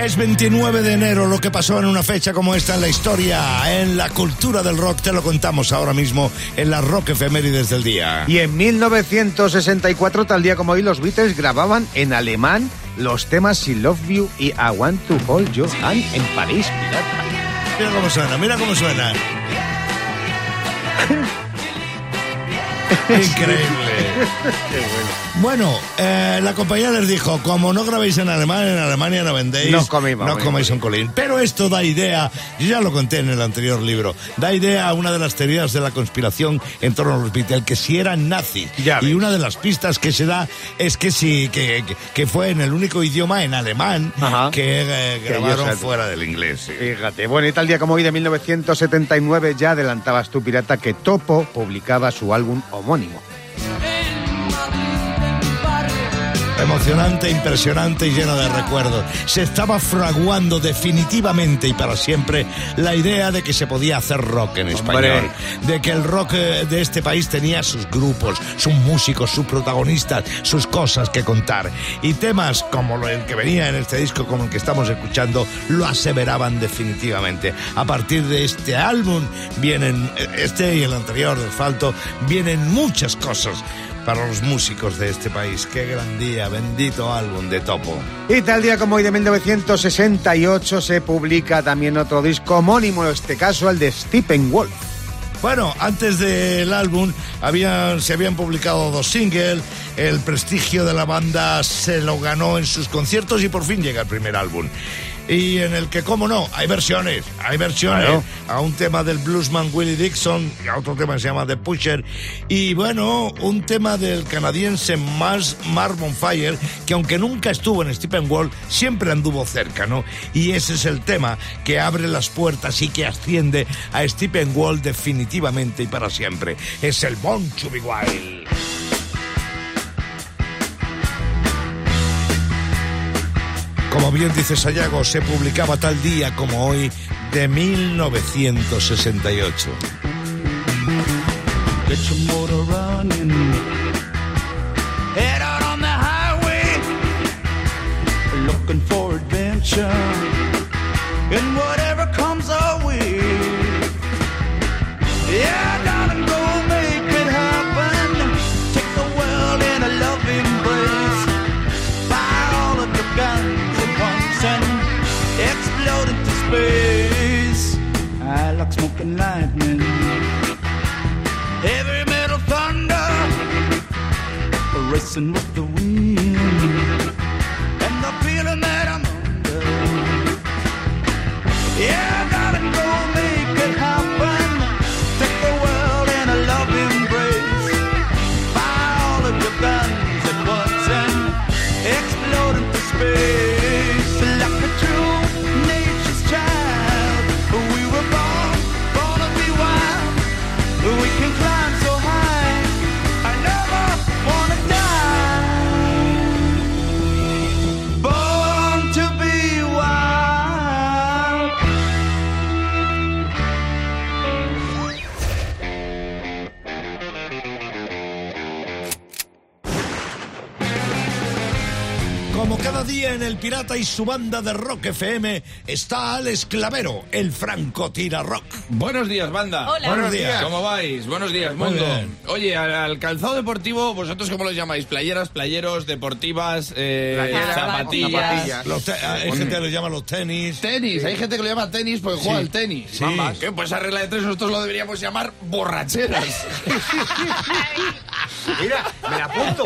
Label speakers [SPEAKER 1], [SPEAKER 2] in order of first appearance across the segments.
[SPEAKER 1] Es 29 de enero lo que pasó en una fecha como esta en la historia, en la cultura del rock, te lo contamos ahora mismo en la Rock Efemérides del día.
[SPEAKER 2] Y en 1964, tal día como hoy, los Beatles grababan en alemán los temas I Love You y I Want to Hold Your Hand en París.
[SPEAKER 1] Mira cómo suena, mira cómo suena. Increíble. bueno, eh, la compañía les dijo, como no grabéis en alemán, en Alemania no vendéis,
[SPEAKER 2] No coméis,
[SPEAKER 1] no coméis un colín. Pero esto da idea, yo ya lo conté en el anterior libro, da idea a una de las teorías de la conspiración en torno a los Beatles, que si eran nazis.
[SPEAKER 2] Ya
[SPEAKER 1] y
[SPEAKER 2] ves.
[SPEAKER 1] una de las pistas que se da es que sí, que, que- que fue en el único idioma, en alemán,
[SPEAKER 2] Ajá.
[SPEAKER 1] que eh, grabaron fuera del inglés. sí.
[SPEAKER 2] Fíjate, bueno, y tal día como hoy de 1979 ya adelantabas tú, pirata, que Topo publicaba su álbum homónimo.
[SPEAKER 1] Emocionante, impresionante y lleno de recuerdos. Se estaba fraguando definitivamente y para siempre la idea de que se podía hacer rock en español. De que el rock eh, de este país tenía sus grupos, sus músicos, sus protagonistas, sus cosas que contar. Y temas como el que venía en este disco, como el que estamos escuchando, lo aseveraban definitivamente. A partir de este álbum vienen, eh, este y el anterior de Asfalto, vienen muchas cosas para los músicos de este país. Qué gran día, bendito álbum de Topo.
[SPEAKER 2] Y tal día como hoy de 1968 se publica también otro disco homónimo, en este caso el de Stephen Wolf.
[SPEAKER 1] Bueno, antes del álbum habían, se habían publicado dos singles, el prestigio de la banda se lo ganó en sus conciertos y por fin llega el primer álbum. Y en el que, cómo no, hay versiones, hay versiones
[SPEAKER 2] Claro.
[SPEAKER 1] a un tema del bluesman Willie Dixon, y a otro tema que se llama The Pusher, y bueno, un tema del canadiense Mars Marmon Fire, que aunque nunca estuvo en Stephen Wall, siempre anduvo cerca, ¿no? Y ese es el tema que abre las puertas y que asciende a Stephen Wall definitivamente y para siempre. Es el Born to be Wild. Como bien dice Sayago, se publicaba tal día como hoy de 1968.
[SPEAKER 3] Get your motor running. Head out on the highway. Looking for adventure.
[SPEAKER 1] En El Pirata y su banda de Rock FM está Alex Clavero, el franco tira rock.
[SPEAKER 4] Buenos días, banda.
[SPEAKER 5] Hola.
[SPEAKER 1] Buenos días.
[SPEAKER 4] ¿Cómo vais? Buenos días,
[SPEAKER 1] Muy
[SPEAKER 4] mundo.
[SPEAKER 1] bien.
[SPEAKER 4] Oye, al, al calzado deportivo, ¿vosotros cómo lo llamáis? ¿Playeras, playeros, deportivas, eh,
[SPEAKER 5] Playeras,
[SPEAKER 4] zapatillas?
[SPEAKER 2] zapatillas.
[SPEAKER 1] Los te- hay gente que lo llama los tenis.
[SPEAKER 4] Tenis, hay gente que lo llama tenis porque juega al tenis.
[SPEAKER 1] Sí.
[SPEAKER 4] ¿Qué? Pues a regla de tres nosotros lo deberíamos llamar borracheras.
[SPEAKER 2] Mira, me la apunto.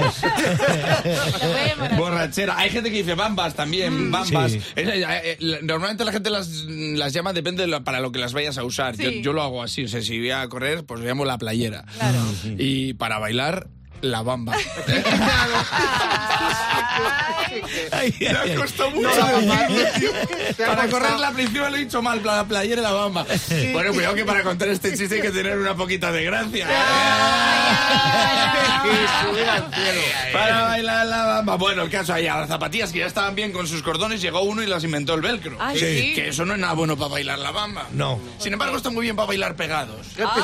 [SPEAKER 4] Borrachera. Hay gente que dice bambas también, bambas.
[SPEAKER 1] Sí.
[SPEAKER 4] Es- eh, eh, normalmente la gente las, las llama, depende de lo- para lo que las vayas a usar. Yo,
[SPEAKER 5] Sí.
[SPEAKER 4] yo lo hago así, o sea, si voy a correr, pues llamo la playera.
[SPEAKER 5] Claro.
[SPEAKER 4] Y para bailar, la bamba.
[SPEAKER 1] Ay, ay, ay.
[SPEAKER 4] costó mucho Para correr la principal lo he dicho mal, la playera y la bamba. Bueno, cuidado que para contar este chiste hay que tener una poquita de gracia. Para bailar la bamba. Bueno, el caso ahí, a las zapatillas que ya estaban bien con sus cordones, llegó uno y las inventó el velcro.
[SPEAKER 5] Ay,
[SPEAKER 1] Sí.
[SPEAKER 5] sí.
[SPEAKER 4] Que eso no es nada bueno para bailar la bamba.
[SPEAKER 1] No.
[SPEAKER 4] Sin embargo, está muy bien para bailar pegados.
[SPEAKER 5] Ah.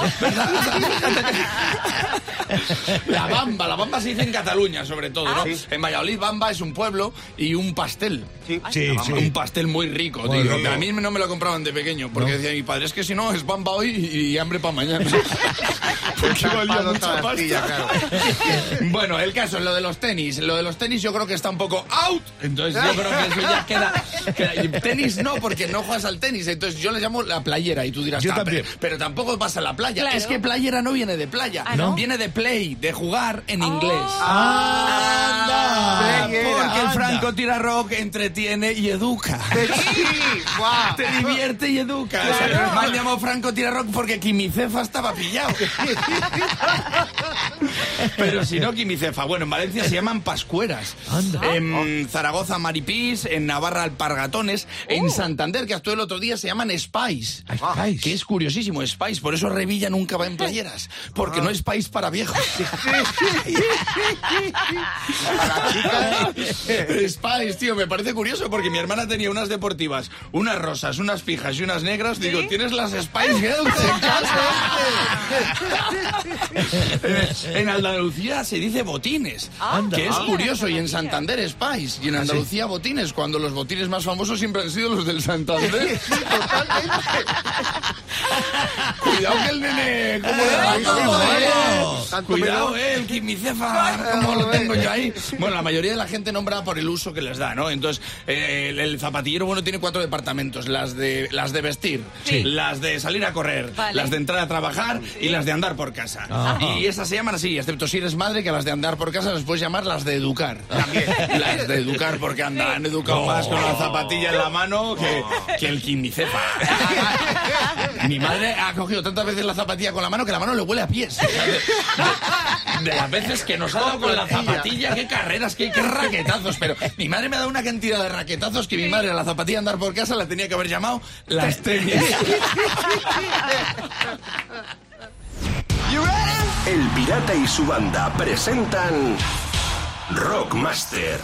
[SPEAKER 4] La bamba bamba. La bamba se dice en Cataluña, sobre todo, ¿no?
[SPEAKER 2] Sí.
[SPEAKER 4] En Valladolid, bamba es un pueblo y un pastel.
[SPEAKER 2] Sí.
[SPEAKER 1] Sí, sí.
[SPEAKER 4] Un pastel muy rico,
[SPEAKER 1] Muy
[SPEAKER 4] tío.
[SPEAKER 1] rico.
[SPEAKER 4] A mí no me lo compraban de pequeño, porque decía mi padre, es que si no, es bamba hoy y hambre para mañana. porque valía mucha pasta.
[SPEAKER 2] claro.
[SPEAKER 4] Bueno, el caso es lo de los tenis. Lo de los tenis yo creo que está un poco out. Entonces yo creo que eso ya queda... tenis no, porque no juegas al tenis. Entonces yo le llamo la playera y tú dirás,
[SPEAKER 1] Yo
[SPEAKER 4] "Ah,
[SPEAKER 1] también.
[SPEAKER 4] Pero, pero tampoco vas a la playa.
[SPEAKER 5] Claro.
[SPEAKER 4] Es que playera no viene de playa.
[SPEAKER 5] ¿Ah, no?
[SPEAKER 4] Viene de play, de jugar en inglés. Porque el
[SPEAKER 1] Anda.
[SPEAKER 4] Franco tira rock entretiene y educa.
[SPEAKER 2] Sí, guau.
[SPEAKER 4] Te divierte y educa. O sea,
[SPEAKER 5] Claro.
[SPEAKER 4] me han llamado Franco tira rock porque Quimicefa estaba pillado. Pero si no, Quimicefa. Bueno, en Valencia se llaman pascueras.
[SPEAKER 1] Anda.
[SPEAKER 4] En Zaragoza, Maripís. En Navarra, alpargatones. En Santander, que actuó el otro día, se llaman Spice.
[SPEAKER 1] Spice.
[SPEAKER 4] Que es curiosísimo, Spice. Por eso Revilla nunca va en playeras. Porque no es país para viejos. Spice, tío, me parece curioso porque mi hermana tenía unas deportivas, unas rosas, unas fijas y unas negras. Digo, ¿tienes las Spice Girls en casa? en, en Andalucía se dice botines,
[SPEAKER 1] Anda.
[SPEAKER 4] que es
[SPEAKER 1] Ah.
[SPEAKER 4] curioso, y en Santander Spice, y en Andalucía botines, cuando los botines más famosos siempre han sido los del Santander. Cuidado que el nene, ¿cómo le da.
[SPEAKER 2] Tanto
[SPEAKER 4] Cuidado, eh, el quimicefa, ¿cómo lo tengo yo ahí? Bueno, la mayoría de la gente nombra por el uso que les da, ¿no? Entonces, eh, el, el zapatillero, bueno, tiene cuatro departamentos. Las de, las de vestir,
[SPEAKER 5] Sí.
[SPEAKER 4] las de salir a correr,
[SPEAKER 5] Vale.
[SPEAKER 4] las de entrar a trabajar y las de andar por casa.
[SPEAKER 1] Ajá.
[SPEAKER 4] Y esas se llaman así, excepto si eres madre, que a las de andar por casa las puedes llamar las de educar. Las de educar porque andan, han educado más con la zapatilla en la mano que, que el quimicefa. Mi madre ha cogido tantas veces la zapatilla con la mano que la mano le huele a pies. De, de las veces que nos ha dado con la zapatilla, qué carreras, qué, qué raquetazos. Pero mi madre me ha dado una cantidad de raquetazos que mi madre a la zapatilla andar por casa la tenía que haber llamado las tenis.
[SPEAKER 6] El Pirata y su banda presentan Rockmaster.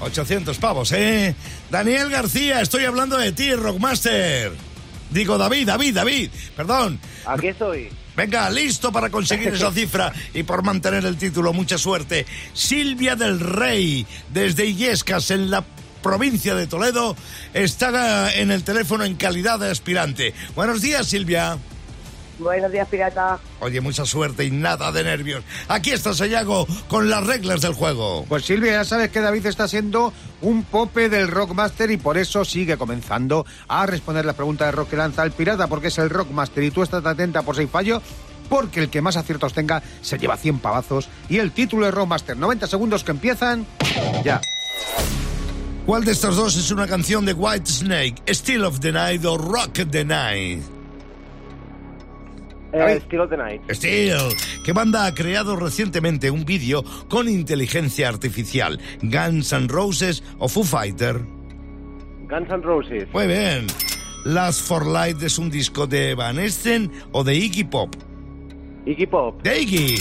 [SPEAKER 1] 800 pavos, ¿eh? Daniel García, estoy hablando de ti, Rockmaster. Digo, David, David, David, perdón.
[SPEAKER 7] Aquí estoy.
[SPEAKER 1] Venga, listo para conseguir esa cifra y por mantener el título. Mucha suerte. Silvia del Rey, desde Illescas, en la provincia de Toledo, está en el teléfono en calidad de aspirante. Buenos días, Silvia.
[SPEAKER 7] Buenos días, pirata.
[SPEAKER 1] Oye, mucha suerte y nada de nervios. Aquí está Sayago con las reglas del juego.
[SPEAKER 2] Pues Silvia, ya sabes que David está siendo un pope del Rockmaster y por eso sigue comenzando a responder la pregunta de rock que lanza el pirata, porque es el Rockmaster y tú estás atenta por si hay fallo, porque el que más aciertos tenga se lleva 100 pavazos y el título de Rockmaster. 90 segundos que empiezan ya.
[SPEAKER 1] ¿Cuál de estas dos es una canción de White Snake? Still of the Night o Rock the Night?
[SPEAKER 7] Eh, Still of the Night.
[SPEAKER 1] Steel. ¿Qué banda ha creado recientemente un vídeo con inteligencia artificial? ¿Guns N' Roses o Foo Fighter?
[SPEAKER 7] Guns N' Roses.
[SPEAKER 1] Muy bien. Last for Light es un disco de Van Esten o de Iggy Pop.
[SPEAKER 7] Iggy Pop.
[SPEAKER 1] De Iggy.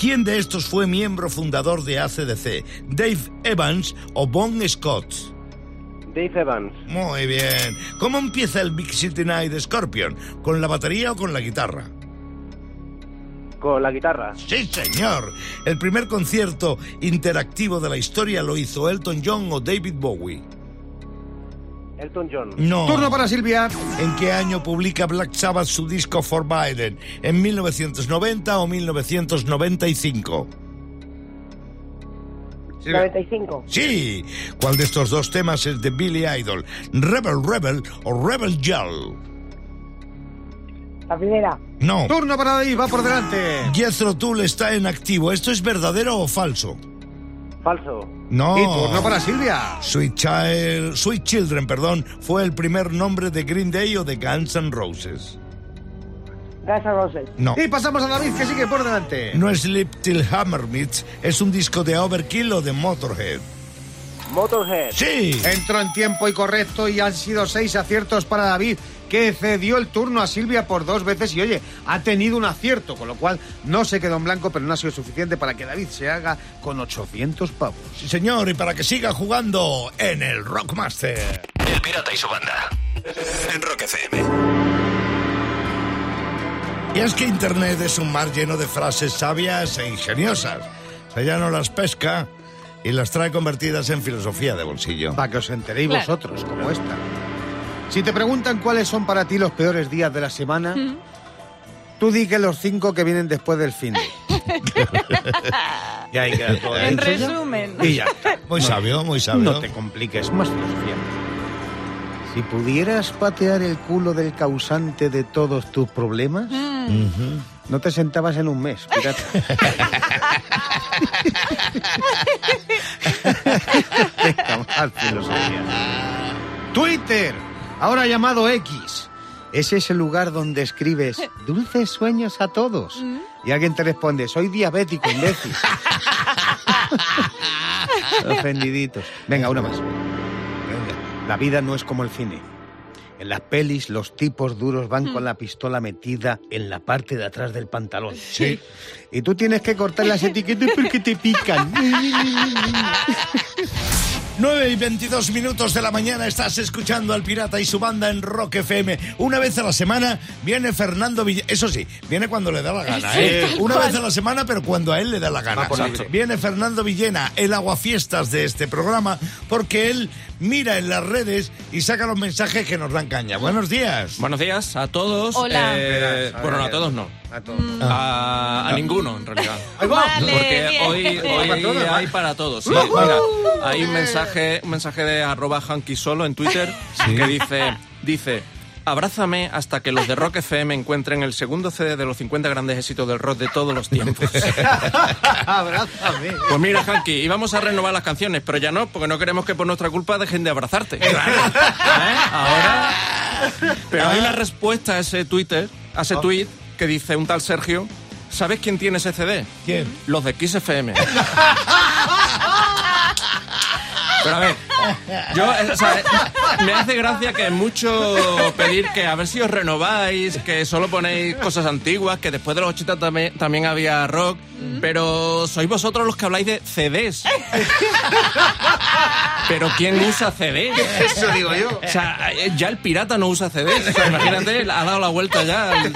[SPEAKER 1] ¿Quién de estos fue miembro fundador de ACDC? ¿Dave Evans o Bon Scott?
[SPEAKER 7] Dave Evans.
[SPEAKER 1] Muy bien. ¿Cómo empieza el Big City Night de Scorpion? ¿Con la batería o con la guitarra?
[SPEAKER 7] Con la guitarra.
[SPEAKER 1] Sí, señor. El primer concierto interactivo de la historia lo hizo Elton John o David Bowie.
[SPEAKER 7] Elton John.
[SPEAKER 1] No.
[SPEAKER 2] Turno para Silvia.
[SPEAKER 1] ¿En qué año publica Black Sabbath su disco For Biden? ¿En 1990 o 1995?
[SPEAKER 2] Silvia.
[SPEAKER 7] 95.
[SPEAKER 1] Sí. ¿Cuál de estos dos temas es de Billy Idol? ¿Rebel Rebel o Rebel Yell?
[SPEAKER 7] La primera.
[SPEAKER 1] No.
[SPEAKER 2] Turno para David, va por delante.
[SPEAKER 1] Jethro Tull está en activo. ¿Esto es verdadero o falso?
[SPEAKER 7] Falso.
[SPEAKER 1] No.
[SPEAKER 2] Y turno para Silvia.
[SPEAKER 1] Sweet Child, Sweet Children, perdón, fue el primer nombre de Green Day o de Guns N' Roses.
[SPEAKER 7] Guns N' Roses.
[SPEAKER 1] No.
[SPEAKER 2] Y pasamos a David, que sigue por delante.
[SPEAKER 1] No es Sleep Till Hammer Meets, es un disco de Overkill o de Motorhead.
[SPEAKER 7] Motorhead.
[SPEAKER 1] Sí.
[SPEAKER 2] Entró en tiempo y correcto y han sido seis aciertos para David, que cedió el turno a Silvia por dos veces y oye, ha tenido un acierto, con lo cual no se quedó en blanco, pero no ha sido suficiente para que David se haga con 800 pavos.
[SPEAKER 1] Sí, señor, y para que siga jugando en el Rockmaster.
[SPEAKER 6] El Pirata y su banda. En Rock FM.
[SPEAKER 1] Y es que Internet es un mar lleno de frases sabias e ingeniosas. Ya no las pesca y las trae convertidas en filosofía de bolsillo.
[SPEAKER 2] Para que os enteréis
[SPEAKER 5] Claro.
[SPEAKER 2] vosotros, como esta. Si te preguntan cuáles son para ti los peores días de la semana, tú di que los cinco que vienen después del fin de. y ahí queda todo
[SPEAKER 5] En resumen.
[SPEAKER 2] Y ya.
[SPEAKER 1] Muy
[SPEAKER 2] No-
[SPEAKER 1] sabio, muy sabio.
[SPEAKER 2] No te compliques, más filosofía. Si pudieras patear el culo del causante de todos tus problemas,
[SPEAKER 1] Ujú.
[SPEAKER 2] no te sentabas en un mes, pirata. Venga, más filosofía. Twitter, ahora llamado X. Es ese lugar donde escribes dulces sueños a todos. Y alguien te responde, soy diabético, imbécil. Ofendiditos. Venga, una más. La vida no es como el cine. En las pelis los tipos duros van con la pistola metida en la parte de atrás del pantalón. Sí. Y tú tienes que cortar las etiquetas porque te pican.
[SPEAKER 1] 9 y 22 minutos de la mañana estás escuchando al Pirata y su banda en Rock FM. Una vez a la semana viene Fernando Villena. Eso sí, viene cuando le da la gana, ¿eh? Una vez a la semana, pero cuando a él le da la gana. Viene Fernando Villena, el aguafiestas de este programa, porque él mira en las redes y saca los mensajes que nos dan caña. Buenos días.
[SPEAKER 8] Buenos días a todos.
[SPEAKER 5] Hola.
[SPEAKER 8] Eh, bueno, a todos no.
[SPEAKER 2] A todos.
[SPEAKER 8] A, a ninguno, en realidad.
[SPEAKER 5] Vale,
[SPEAKER 8] Porque
[SPEAKER 5] bien.
[SPEAKER 8] hoy, hoy
[SPEAKER 2] Para todos,
[SPEAKER 8] hay para todos. sí. Mira, hay un mensaje, un mensaje de arroba hanky solo en Twitter que dice, dice, abrázame hasta que los de Rock FM encuentren el segundo CD de los 50 grandes éxitos del rock de todos los tiempos.
[SPEAKER 2] Abrázame.
[SPEAKER 8] Pues mira, Hanky, íbamos a renovar las canciones, pero ya no, porque no queremos que por nuestra culpa dejen de abrazarte. ¿Eh? Ahora. Pero hay una respuesta a ese Twitter, a ese tweet, que dice un tal Sergio. ¿Sabes quién tiene ese CD?
[SPEAKER 1] ¿Quién?
[SPEAKER 8] Los de Kiss FM. Pero a ver, yo, o sea, me hace gracia que mucho pedir que a ver si os renováis, que solo ponéis cosas antiguas, que después de los 80 también, también había rock, pero sois vosotros los que habláis de CDs. Pero ¿quién usa CDs?
[SPEAKER 2] Eso digo yo.
[SPEAKER 8] O sea, ya el pirata no usa CDs. O sea, imagínate, ha dado la vuelta ya. al-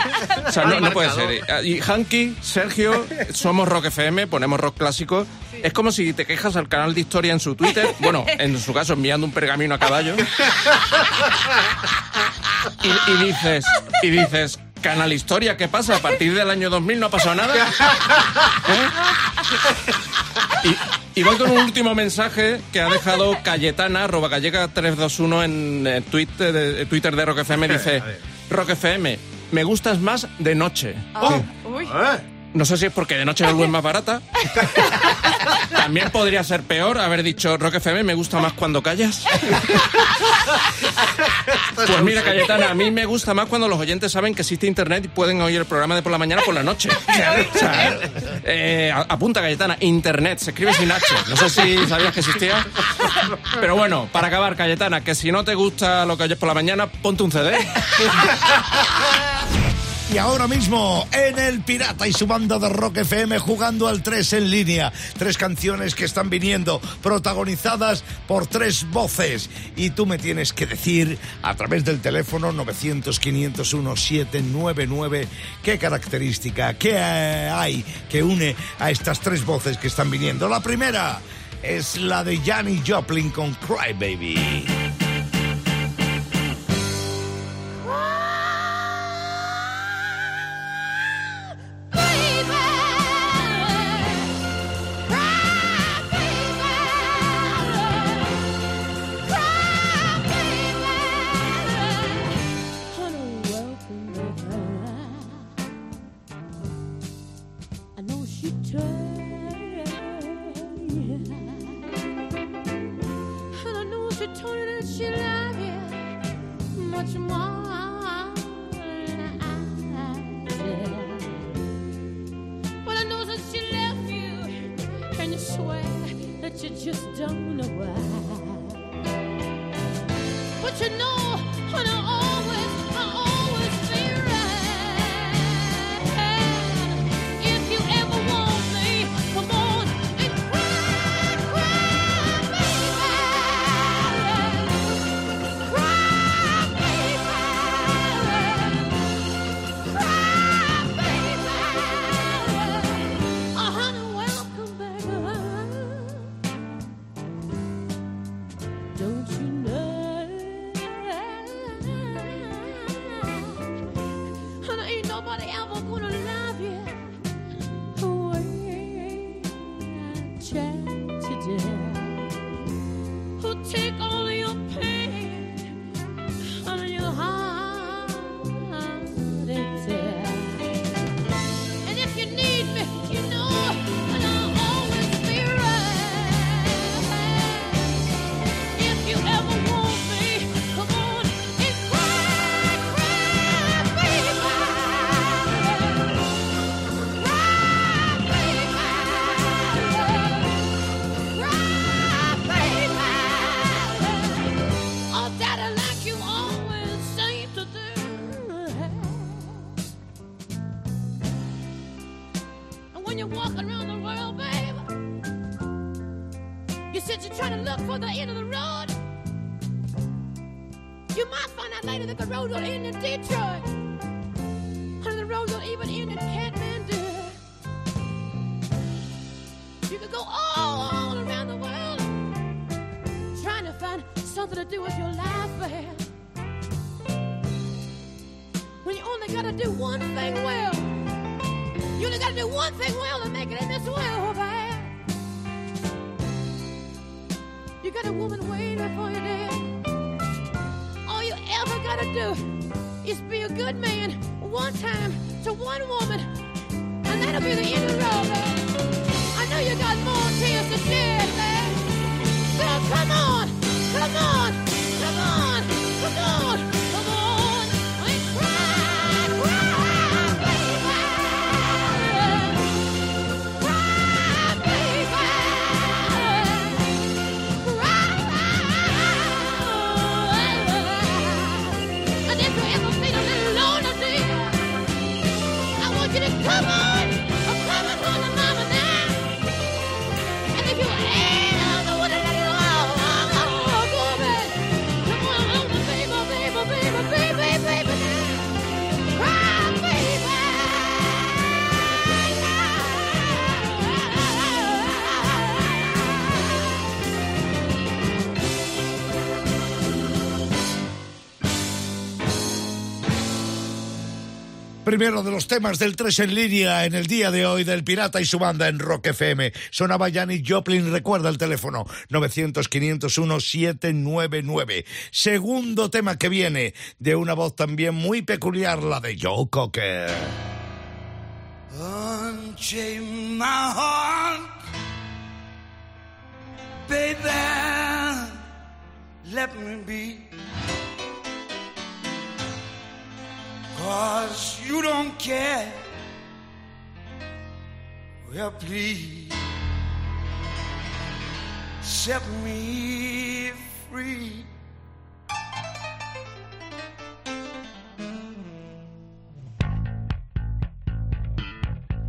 [SPEAKER 8] O sea, no, no puede ser. Y Hanky, Sergio, somos Rock FM, ponemos rock clásico. Es como si te quejas al canal de historia en su Twitter, bueno, en su caso enviando un pergamino a caballo. Y, y dices, y dices, Canal Historia, ¿qué pasa? A partir del año 2000 no ha pasado nada. ¿Eh? Y, y voy con un último mensaje que ha dejado Cayetana, arroba gallega 321 en eh, Twitter, de, Twitter de Rock FM. Dice, Rock FM, me gustas más de noche.
[SPEAKER 5] Oh, uy.
[SPEAKER 2] ¿Eh?
[SPEAKER 8] No sé si es porque de noche la luz es más barata. También podría ser peor haber dicho Rock FM me gusta más cuando callas. Pues mira, Cayetana, a mí me gusta más cuando los oyentes saben que existe internet y pueden oír el programa de por la mañana por la noche. Eh, apunta, Cayetana, internet, se escribe sin H. No sé si sabías que existía. Pero bueno, para acabar, Cayetana, que si no te gusta lo que oyes por la mañana, ponte un CD.
[SPEAKER 1] Y ahora mismo en el Pirata y su banda de Rock FM jugando al 3 en línea. Tres canciones que están viniendo protagonizadas por tres voces. Y tú me tienes que decir a través del teléfono 900-501-799 qué característica, qué hay que une a estas tres voces que están viniendo. La primera es la de Janis Joplin con Cry Baby.
[SPEAKER 9] You only gotta do one thing well to make it in this world, babe. You got a woman waiting for you there. All you ever gotta do is be a good man one time to one woman, and that'll be the end of the road, babe. I know you got more tears to shed, babe. So come on, come on, come on, come on,
[SPEAKER 1] Primero de los temas del 3 en línea en el día de hoy del Pirata y su banda en Rock FM. Sonaba Janis Joplin, recuerda el teléfono 900-501-799. Segundo tema que viene de una voz también muy peculiar, la de Joe Cocker.
[SPEAKER 10] Cause you don't care. Well, please set me free.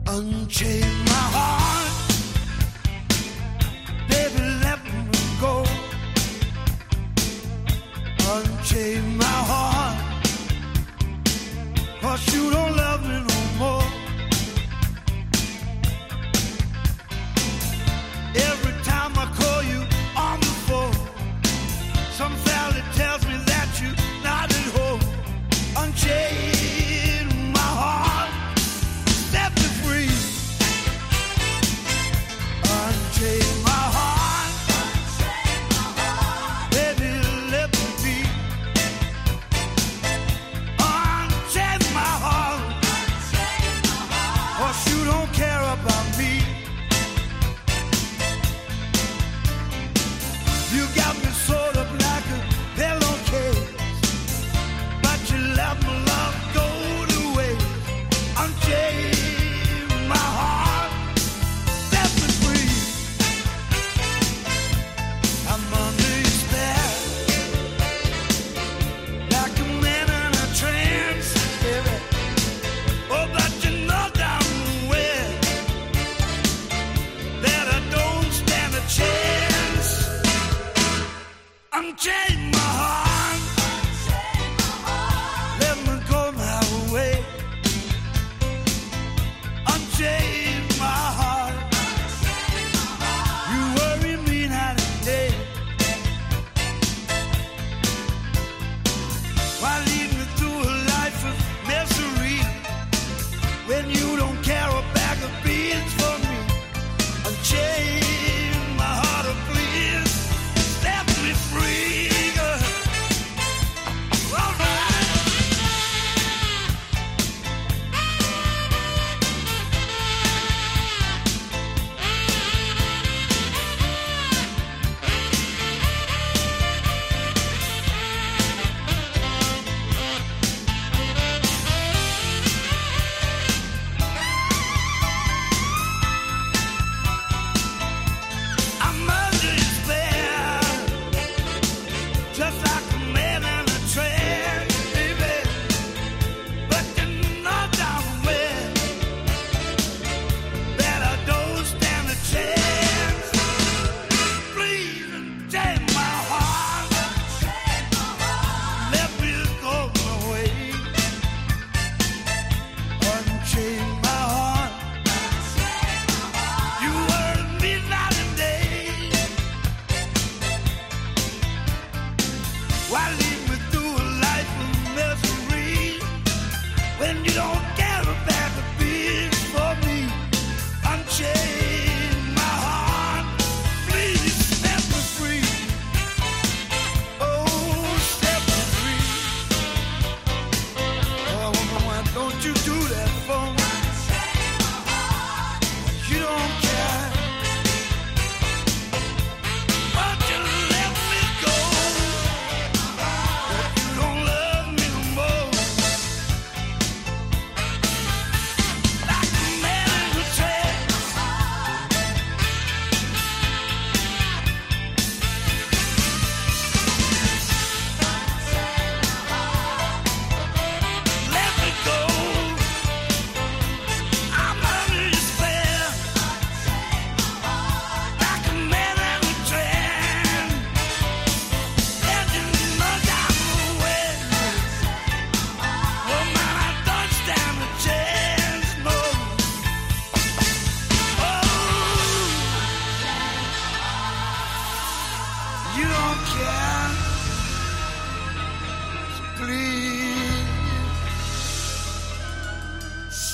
[SPEAKER 10] Unchain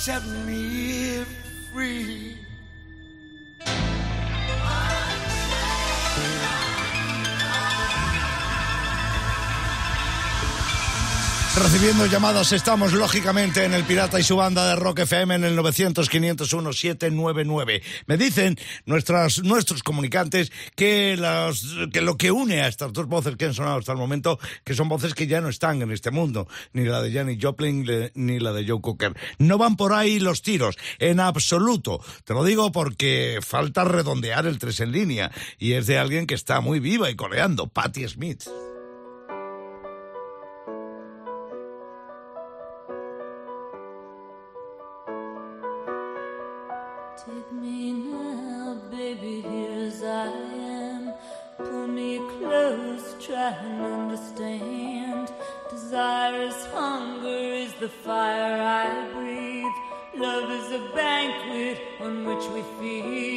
[SPEAKER 10] set me free.
[SPEAKER 1] Recibiendo llamadas estamos lógicamente en el Pirata y su banda de Rock FM en el 900-501-799. Me dicen nuestras, nuestros comunicantes que, las, que lo que une a estas dos voces que han sonado hasta el momento, que son voces que ya no están en este mundo, ni la de Janis Joplin ni la de Joe Cocker. No van por ahí los tiros, en absoluto. Te lo digo porque falta redondear el tres en línea y es de alguien que está muy viva y coleando, Patti Smith.
[SPEAKER 5] Take me now, baby, here as I am. Pull me close, try and understand. Desire is hunger, is the fire I breathe. Love is a banquet on which we feed.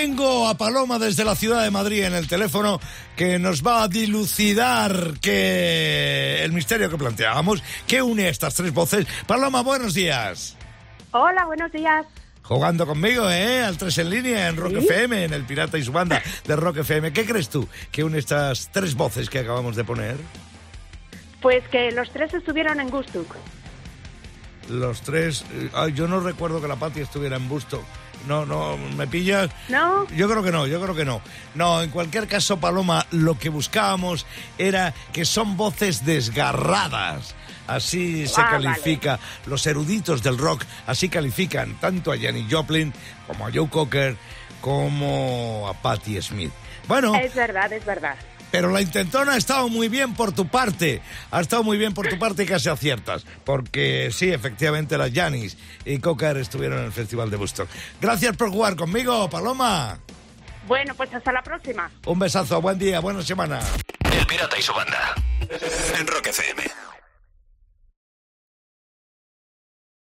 [SPEAKER 1] Tengo a Paloma desde la ciudad de Madrid en el teléfono que nos va a dilucidar que el misterio que planteábamos, que une estas tres voces. Paloma, buenos días.
[SPEAKER 11] Hola, buenos días.
[SPEAKER 1] Jugando conmigo, ¿eh? Al 3 en línea en Rock
[SPEAKER 11] Sí.
[SPEAKER 1] FM, en el Pirata y su banda de Rock FM. ¿Qué crees tú que une estas tres voces que acabamos de poner?
[SPEAKER 11] Pues que los tres estuvieron en Gustuk.
[SPEAKER 1] Los tres. eh, ay, yo no recuerdo que la Pati estuviera en busto. No, no, ¿me pillas?
[SPEAKER 11] ¿No?
[SPEAKER 1] Yo creo que no, yo creo que no. No, en cualquier caso, Paloma, lo que buscábamos era que son voces desgarradas. Así se
[SPEAKER 11] Ah,
[SPEAKER 1] califica, los eruditos del rock, así califican tanto a Janis Joplin como a Joe Cocker como a Patti Smith. Bueno,
[SPEAKER 11] Es verdad, es verdad.
[SPEAKER 1] Pero la intentona ha estado muy bien por tu parte. Ha estado muy bien por tu parte y casi aciertas. Porque sí, efectivamente, las Janis y Cocker estuvieron en el Festival de Woodstock. Gracias por jugar conmigo, Paloma.
[SPEAKER 11] Bueno, pues hasta la próxima.
[SPEAKER 1] Un besazo, buen día, buena semana.
[SPEAKER 6] El Pirata y su banda. En Rock FM.